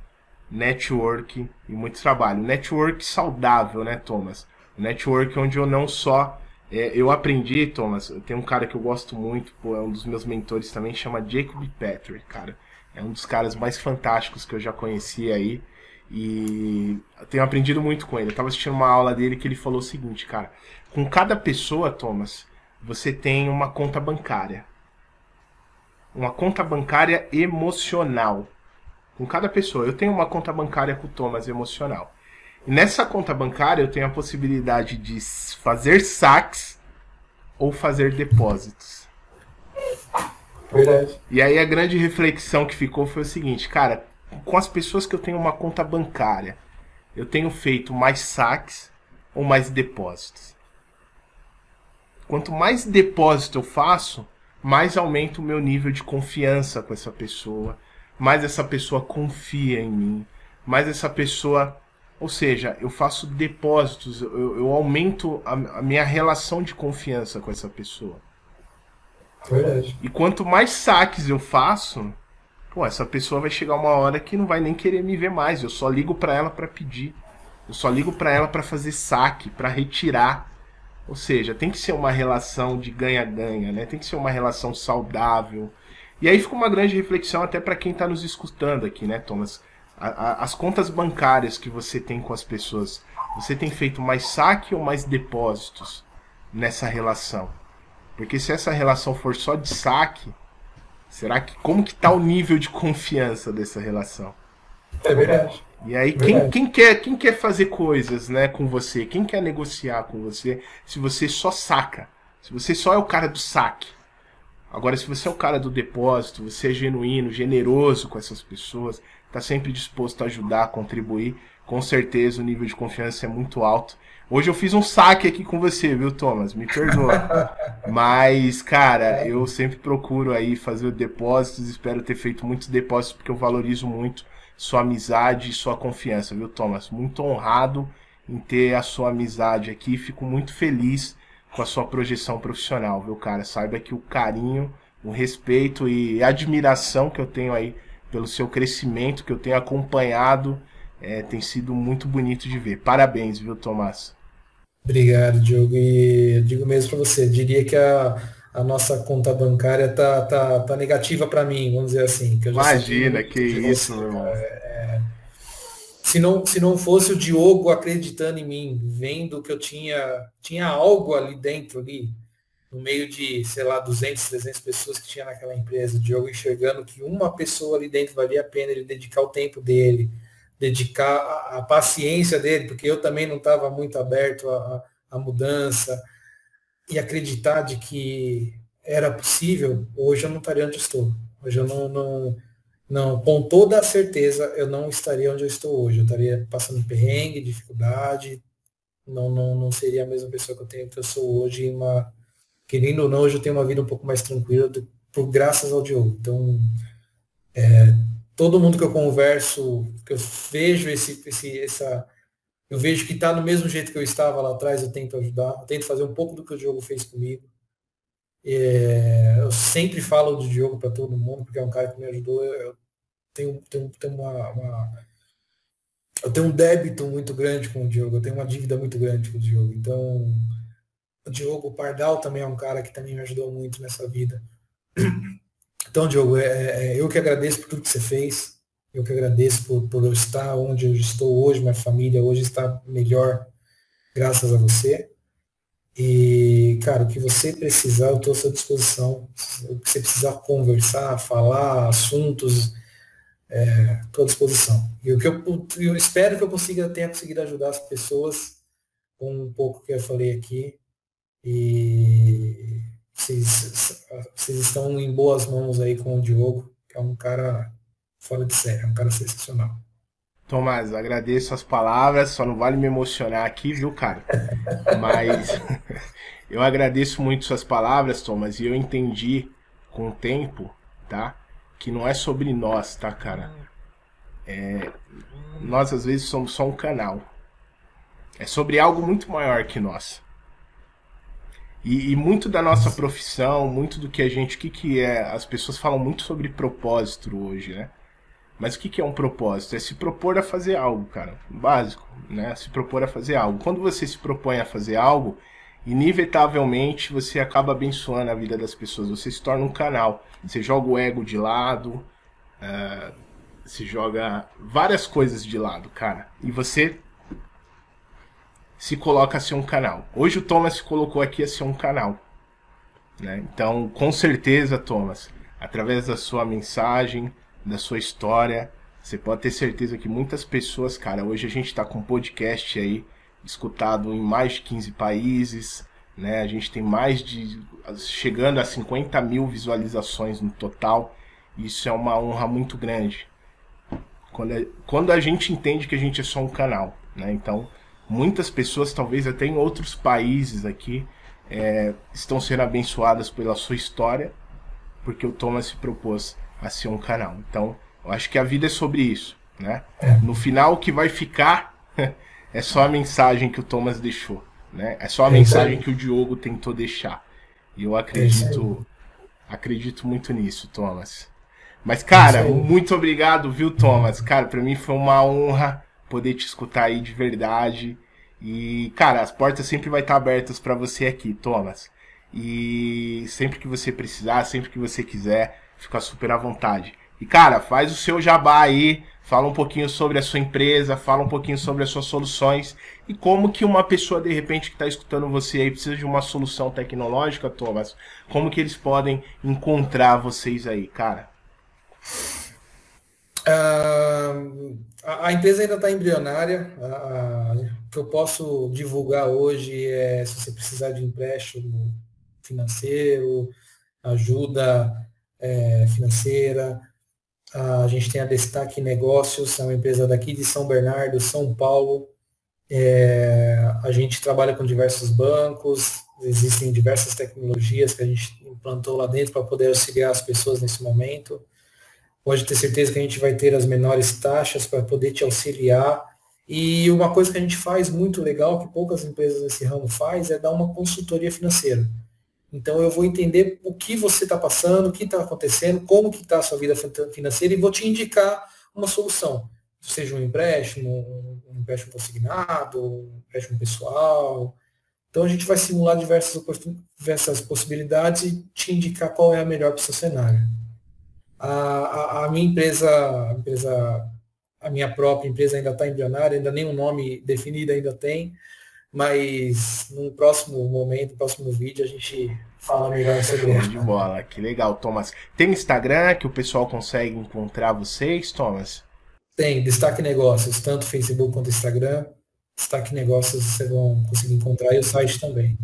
Network e muito trabalho. Network saudável, né, Thomas? Network onde eu não só é, eu aprendi, Thomas, tem um cara que eu gosto muito, pô, é um dos meus mentores também, chama Jacob Patrick, cara. É um dos caras mais fantásticos que eu já conheci aí. E tenho aprendido muito com ele. Eu tava assistindo uma aula dele que ele falou o seguinte, cara. Com cada pessoa, Thomas, você tem uma conta bancária. Uma conta bancária emocional. Com cada pessoa. Eu tenho uma conta bancária com o Thomas emocional. E nessa conta bancária eu tenho a possibilidade de fazer saques ou fazer depósitos. Verdade. E aí a grande reflexão que ficou foi o seguinte, cara, com as pessoas que eu tenho uma conta bancária, eu tenho feito mais saques ou mais depósitos? Quanto mais depósito eu faço, mais aumenta o meu nível de confiança com essa pessoa, mais essa pessoa confia em mim, mais essa pessoa ou seja, eu faço depósitos, eu, eu aumento a, a, minha relação de confiança com essa pessoa. Verdade. E quanto mais saques eu faço, pô, essa pessoa vai chegar uma hora que não vai nem querer me ver mais. Eu só ligo para ela para pedir. Eu só ligo para ela para fazer saque, para retirar. Ou seja, tem que ser uma relação de ganha-ganha, né? Tem que ser uma relação saudável. E aí fica uma grande reflexão até para quem está nos escutando aqui, né, Thomas? A, a, as contas bancárias que você tem com as pessoas, você tem feito mais saque ou mais depósitos nessa relação? Porque se essa relação for só de saque, será que como que tá o nível de confiança dessa relação? É verdade. E aí, quem, quem, quer, quem quer fazer coisas né, com você? Quem quer negociar com você se você só saca? Se você só é o cara do saque? Agora, se você é o cara do depósito, você é genuíno, generoso com essas pessoas, está sempre disposto a ajudar, a contribuir. Com certeza o nível de confiança é muito alto. Hoje eu fiz um saque aqui com você, viu, Thomas? Me perdoa. Mas, cara, eu sempre procuro aí fazer depósitos. Espero ter feito muitos depósitos porque eu valorizo muito sua amizade e sua confiança, viu, Thomas? Muito honrado em ter a sua amizade aqui. Fico muito feliz com a sua projeção profissional, viu, cara? Saiba que o carinho, o respeito e admiração que eu tenho aí pelo seu crescimento que eu tenho acompanhado. É, tem sido muito bonito de ver. Parabéns, viu, Tomás? Obrigado, Diogo. E digo mesmo para você, diria que a, a nossa conta bancária tá, tá, tá negativa para mim, vamos dizer assim. Que Imagina, que isso, meu irmão. É, é, se, não, se não fosse o Diogo acreditando em mim, vendo que eu tinha, tinha algo ali dentro, ali, no meio de, sei lá, 200, 300 pessoas que tinha naquela empresa, o Diogo enxergando que uma pessoa ali dentro valia a pena ele dedicar o tempo dele, dedicar a, a paciência dele, porque eu também não estava muito aberto à, mudança, e acreditar de que era possível, hoje eu não estaria onde estou. Hoje eu não, não, não, com toda a certeza, eu não estaria onde eu estou hoje. Eu estaria passando perrengue, dificuldade, não, não, não seria a mesma pessoa que eu tenho que eu sou hoje, uma, querendo ou não, hoje eu tenho uma vida um pouco mais tranquila do, por graças ao Diogo. Então, é, todo mundo que eu converso, que eu vejo esse, esse essa, eu vejo que está no mesmo jeito que eu estava lá atrás, eu tento ajudar, eu tento fazer um pouco do que o Diogo fez comigo. É, eu sempre falo do Diogo para todo mundo, porque é um cara que me ajudou. Eu tenho, tenho, tenho uma, uma, eu tenho um débito muito grande com o Diogo, eu tenho uma dívida muito grande com o Diogo. Então, O Diogo Pardal também é um cara que também me ajudou muito nessa vida. Então, Diogo, é, é, eu que agradeço por tudo que você fez. Eu que agradeço por, por eu estar onde eu estou hoje, minha família hoje está melhor graças a você. E, cara, o que você precisar, eu estou à sua disposição. O que você precisar conversar, falar, assuntos, estou é, à disposição. E o que eu, eu, espero que eu consiga tenha conseguido ajudar as pessoas com um pouco que eu falei aqui. E vocês, vocês estão em boas mãos aí com o Diogo, que é um cara fora de série, é um cara sensacional. Tomás, agradeço as palavras, só não vale me emocionar aqui, viu, cara? Mas eu agradeço muito suas palavras, Thomas, e eu entendi com o tempo, tá? Que não é sobre nós, tá, cara? É, nós às vezes somos só um canal. É sobre algo muito maior que nós. E, e, muito da nossa profissão, muito do que a gente, o que, que é, as pessoas falam muito sobre propósito hoje, né? Mas o que, é um propósito? É se propor a fazer algo, cara. Básico, né? Se propor a fazer algo. Quando você se propõe a fazer algo, inevitavelmente você acaba abençoando a vida das pessoas. Você se torna um canal. Você joga o ego de lado, uh, se joga várias coisas de lado, cara. E você se coloca a ser um canal. Hoje o Thomas se colocou aqui a ser um canal. Né? Então, com certeza, Thomas, através da sua mensagem, da sua história. Você pode ter certeza que muitas pessoas, cara, hoje a gente está com podcast aí, escutado em mais de 15 países, né? A gente tem mais de. chegando a 50 mil visualizações no total. Isso é uma honra muito grande. Quando a, quando a gente entende que a gente é só um canal, né? Então, muitas pessoas, talvez até em outros países aqui, é, estão sendo abençoadas pela sua história, porque o Thomas se propôs a ser um canal. Então, eu acho que a vida é sobre isso, né? É. No final, o que vai ficar é só a mensagem que o Thomas deixou, né? É só a é mensagem que o Diogo tentou deixar. E eu acredito, é acredito muito nisso, Thomas. Mas, cara, é muito obrigado, viu, Thomas? Cara, para mim foi uma honra poder te escutar aí de verdade. E, cara, as portas sempre vai estar abertas para você aqui, Thomas. E sempre que você precisar, sempre que você quiser, fica super à vontade. E cara, faz o seu jabá aí, fala um pouquinho sobre a sua empresa, fala um pouquinho sobre as suas soluções e como que uma pessoa de repente que está escutando você aí precisa de uma solução tecnológica, Thomas, como que eles podem encontrar vocês aí, cara? Uh, a, empresa ainda está embrionária. o que eu posso divulgar hoje é se você precisar de empréstimo financeiro, ajuda é, financeira. A gente tem a Destaque Negócios, é uma empresa daqui de São Bernardo, São Paulo. É, a gente trabalha com diversos bancos, existem diversas tecnologias que a gente implantou lá dentro para poder auxiliar as pessoas nesse momento. Pode ter certeza que a gente vai ter as menores taxas para poder te auxiliar. E uma coisa que a gente faz muito legal, que poucas empresas nesse ramo faz, é dar uma consultoria financeira. Então eu vou entender o que você está passando, o que está acontecendo, como que está a sua vida financeira e vou te indicar uma solução. Seja um empréstimo, um empréstimo consignado, um empréstimo pessoal. Então a gente vai simular diversas, diversas possibilidades e te indicar qual é a melhor para o seu cenário. A, a, a, minha empresa, a empresa, a minha própria empresa ainda está embrionária, ainda nem um nome definido ainda tem, mas no próximo momento, no próximo vídeo, a gente fala melhor sobre isso. de bola, que legal, Thomas. Tem Instagram que o pessoal consegue encontrar vocês, Thomas? Tem, Destaque Negócios, tanto Facebook quanto Instagram. Destaque Negócios vocês vão conseguir encontrar e o site também.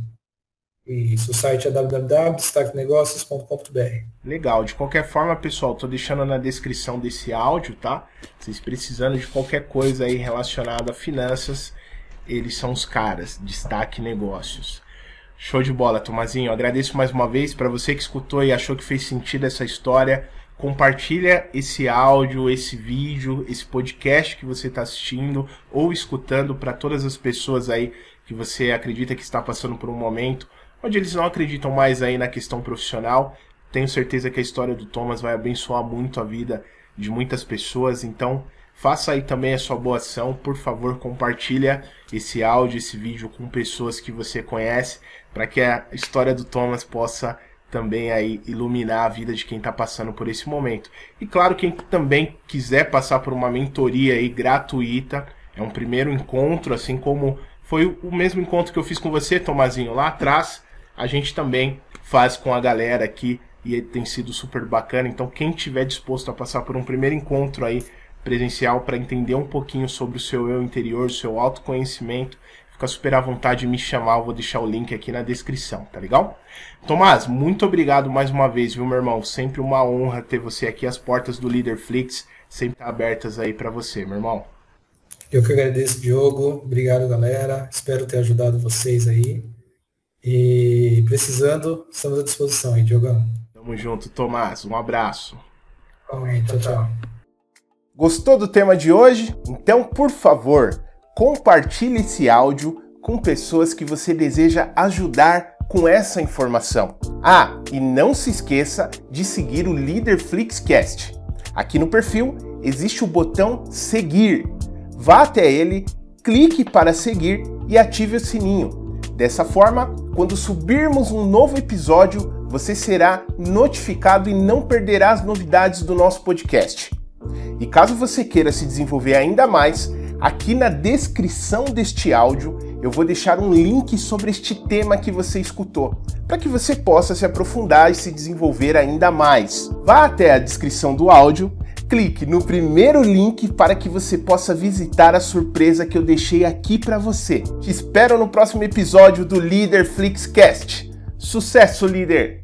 Isso, o site é www.destaquenegócios.com.br. Legal, de qualquer forma, pessoal, tô deixando na descrição desse áudio, tá? Vocês precisando de qualquer coisa aí relacionada a finanças, eles são os caras. Destaque Negócios. Show de bola, Tomazinho. Agradeço mais uma vez para você que escutou e achou que fez sentido essa história. Compartilha esse áudio, esse vídeo, esse podcast que você está assistindo ou escutando para todas as pessoas aí que você acredita que está passando por um momento onde eles não acreditam mais aí na questão profissional. Tenho certeza que a história do Thomas vai abençoar muito a vida de muitas pessoas. Então, Faça aí também a sua boa ação, por favor, compartilha esse áudio, esse vídeo com pessoas que você conhece, para que a história do Thomas possa também aí iluminar a vida de quem está passando por esse momento. E claro, quem também quiser passar por uma mentoria aí gratuita, é um primeiro encontro, assim como foi o mesmo encontro que eu fiz com você, Tomazinho, lá atrás, a gente também faz com a galera aqui e tem sido super bacana. Então, quem tiver disposto a passar por um primeiro encontro aí presencial para entender um pouquinho sobre o seu eu interior, o seu autoconhecimento, fica super à vontade de me chamar, eu vou deixar o link aqui na descrição, tá legal? Tomás, muito obrigado mais uma vez, viu, meu irmão? Sempre uma honra ter você aqui, as portas do Leaderflix sempre abertas aí para você, meu irmão. Eu que agradeço, Diogo. Obrigado, galera. Espero ter ajudado vocês aí. E precisando, estamos à disposição aí, Diogão. Tamo junto, Tomás. Um abraço. Tchau, tchau. Gostou do tema de hoje? Então, por favor, compartilhe esse áudio com pessoas que você deseja ajudar com essa informação. Ah, e não se esqueça de seguir o Líder Flixcast. Aqui no perfil existe o botão seguir. Vá até ele, clique para seguir e ative o sininho. Dessa forma, quando subirmos um novo episódio, você será notificado e não perderá as novidades do nosso podcast. E caso você queira se desenvolver ainda mais, aqui na descrição deste áudio eu vou deixar um link sobre este tema que você escutou, para que você possa se aprofundar e se desenvolver ainda mais. Vá até a descrição do áudio, clique no primeiro link para que você possa visitar a surpresa que eu deixei aqui para você. Te espero no próximo episódio do Leader Flixcast. Sucesso, líder!